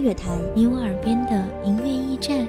乐坛，你我耳边的音乐驿站，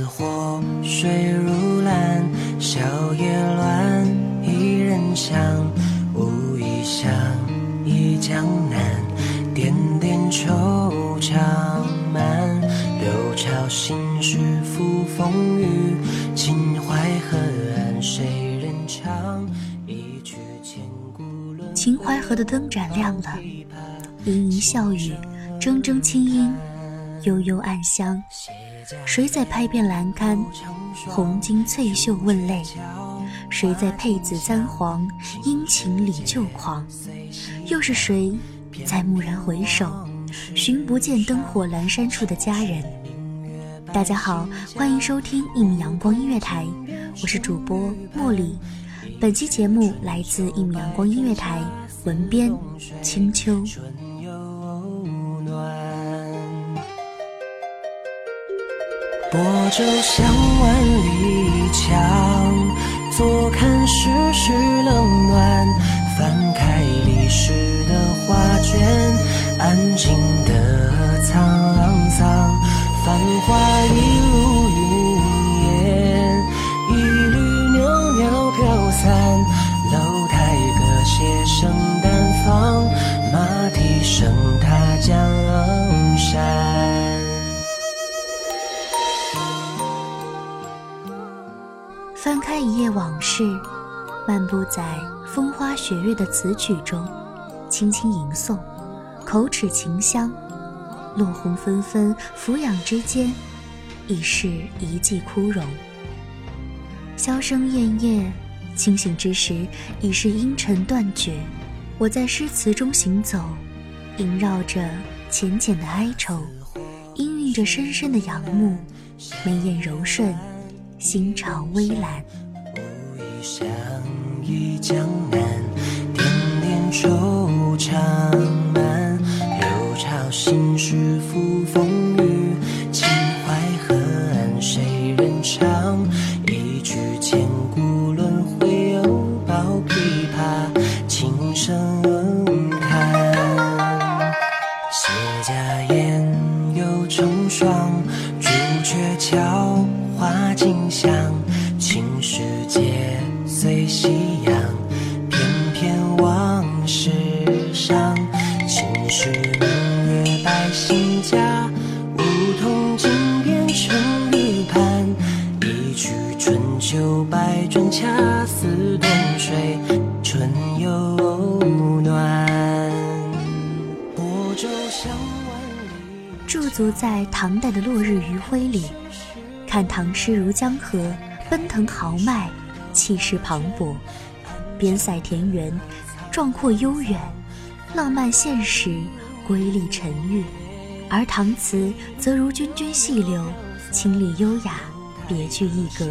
似火，水如蓝，小叶乱，一人香，无意想忆江南，点点惆怅满，六朝心事付风雨，秦淮河岸谁人唱？一曲千古轮。秦淮河的灯盏亮了，盈盈笑语，铮铮清音，悠悠暗香。谁在拍遍栏杆，红巾翠袖问泪？谁在佩紫簪黄，殷勤礼旧狂？又是谁在蓦然回首，寻不见灯火阑珊处的佳人？大家好，欢迎收听一米阳光音乐台，我是主播茉莉。本期节目来自一米阳光音乐台，文编青秋。泊舟向万里江，坐看世事冷暖。一页往事，漫步在风花雪月的词曲中，轻轻吟诵，口齿清香。落红纷纷，俯仰之间，已是一季枯荣。箫声咽咽，清醒之时，已是阴沉断绝。我在诗词中行走，萦绕着浅浅的哀愁，氤氲着深深的仰慕，眉眼柔顺。心潮微澜，相忆江南，点点惆怅满。六朝心事付风雨，秦淮河岸谁人唱？一曲千古轮回，又抱琵琶，琴声看。谢家宴，又成双，朱雀桥。花径香，青石街随夕阳，翩翩往事上。青石明月百姓家，梧桐金边成玉盘。一曲春秋百转，恰似冬水春又暖。泊舟向万里。驻足在唐代的落日余晖里。看唐诗如江河，奔腾豪迈，气势磅礴；边塞田园，壮阔悠远；浪漫现实，瑰丽沉郁。而唐词则如涓涓细流，清丽优雅，别具一格。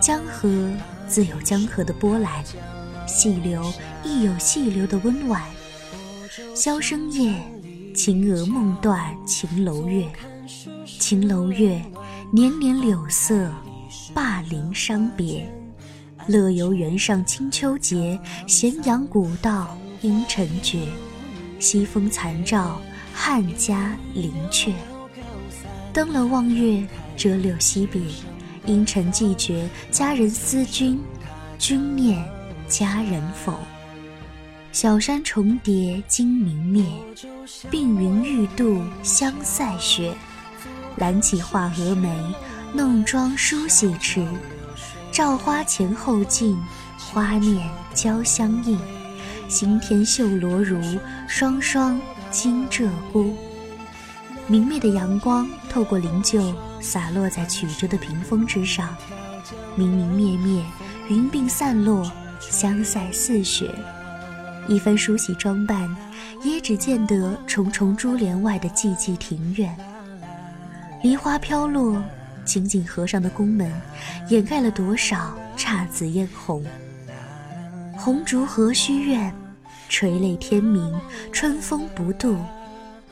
江河自有江河的波澜，细流亦有细流的温婉。箫声夜，秦娥梦断秦楼月。秦楼月，年年柳色，灞陵伤别。乐游原上清秋节，咸阳古道阴沉绝。西风残照，汉家陵阙。登楼望月，折柳惜别。阴沉寂绝，佳人思君，君念佳人否？小山重叠今明灭，碧云欲渡香塞雪。揽起画蛾眉，弄妆梳洗迟。照花前后镜，花面交相映。新添绣罗襦，双双惊鹧鸪。明媚的阳光透过灵柩，洒落在曲折的屏风之上。明明灭灭，云鬓散落，香腮似雪。一番梳洗装扮，也只见得重重珠帘外的寂寂庭院。梨花飘落，紧紧合上的宫门，掩盖了多少姹紫嫣红。红烛何须怨，垂泪天明，春风不度，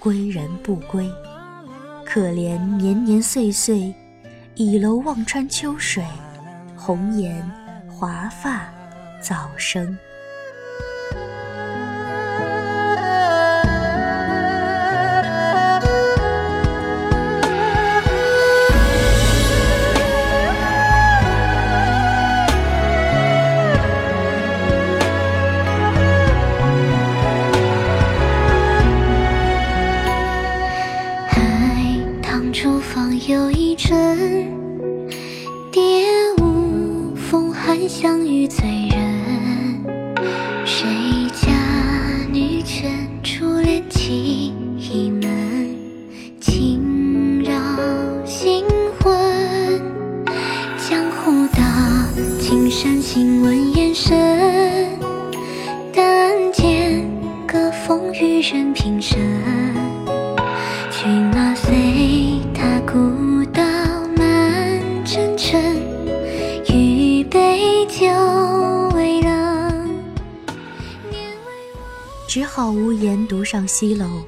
归人不归。可怜年年岁岁，倚楼望穿秋水，红颜华发早生。free. 只好无言独上西楼，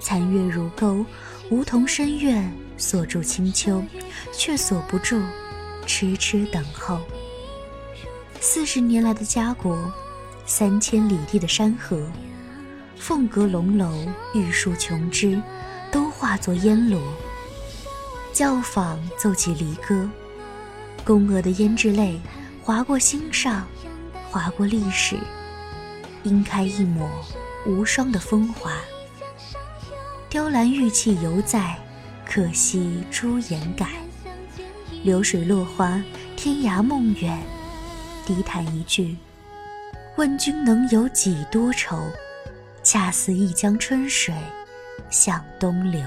残月如钩，梧桐深院锁住清秋，却锁不住痴痴等候。四十年来的家国，三千里地的山河，凤阁龙楼，玉树琼枝，都化作烟罗。教坊奏起离歌，宫娥的胭脂泪划过心上，划过历史，晕开一抹。无双的风华，雕栏玉砌犹在，可惜朱颜改。流水落花，天涯梦远。低叹一句：问君能有几多愁？恰似一江春水向东流。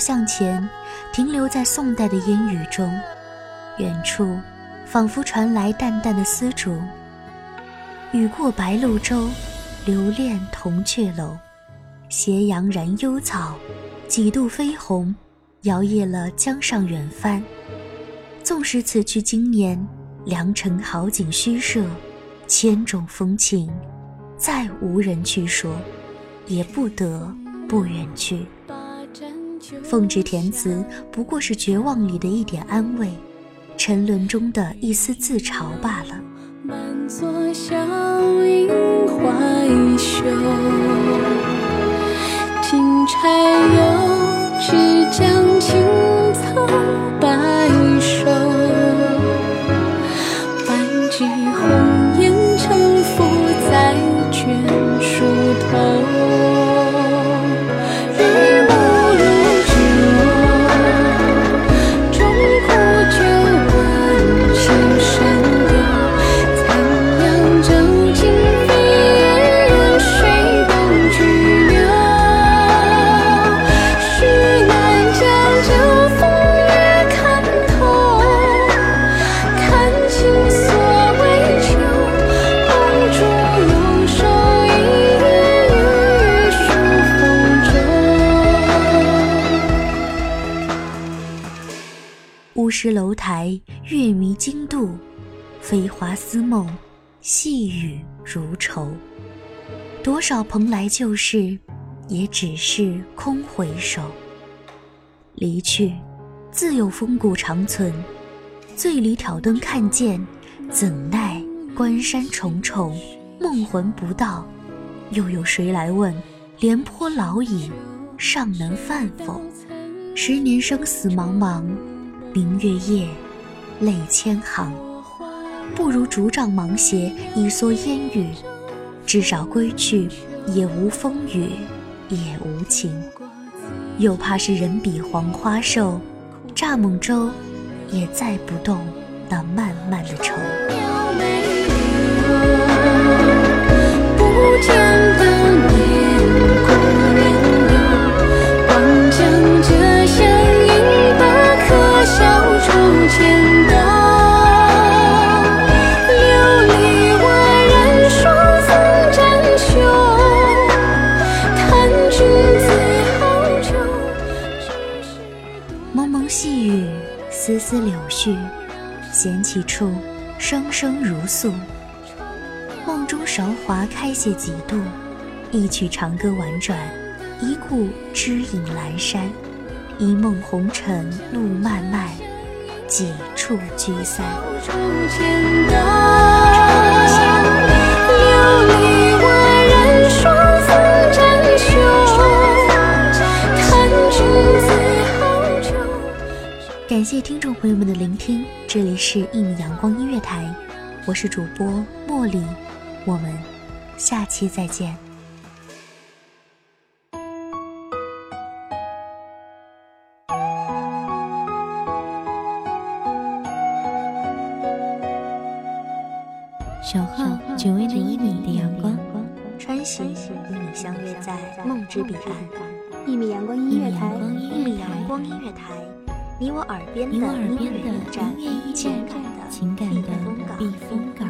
向前，停留在宋代的烟雨中。远处，仿佛传来淡淡的丝竹。雨过白鹭洲，留恋铜雀楼。斜阳染幽草，几度飞鸿，摇曳了江上远帆。纵使此去经年，良辰好景虚设，千种风情，再无人去说，也不得不远去。奉旨填词，不过是绝望里的一点安慰。沉沦中的一丝自嘲罢了。满座笑影怀袖，多少蓬莱旧事，也只是空回首。离去，自有风骨长存。醉里挑灯看剑，怎奈关山重重，梦魂不到。又有谁来问，廉颇老矣，尚能饭否？十年生死茫茫。明月夜，泪千行，不如竹杖芒鞋一蓑烟雨。至少归去，也无风雨，也无晴。又怕是人比黄花瘦，蚱蜢舟，也载不动那漫漫的愁。不丝柳絮，闲起处，声声如诉。梦中韶华开谢几度，一曲长歌婉转，一顾知影阑珊。一梦红尘路漫漫，几处聚散。谢听众朋友们的聆听，这里是一米阳光音乐台，我是主播茉莉，我们下期再见。小号只为那一米的阳光，穿行与你相约在梦之彼岸。一米阳光音乐台，一米阳光音乐台，你我耳边的音乐驿站，情感的避风港。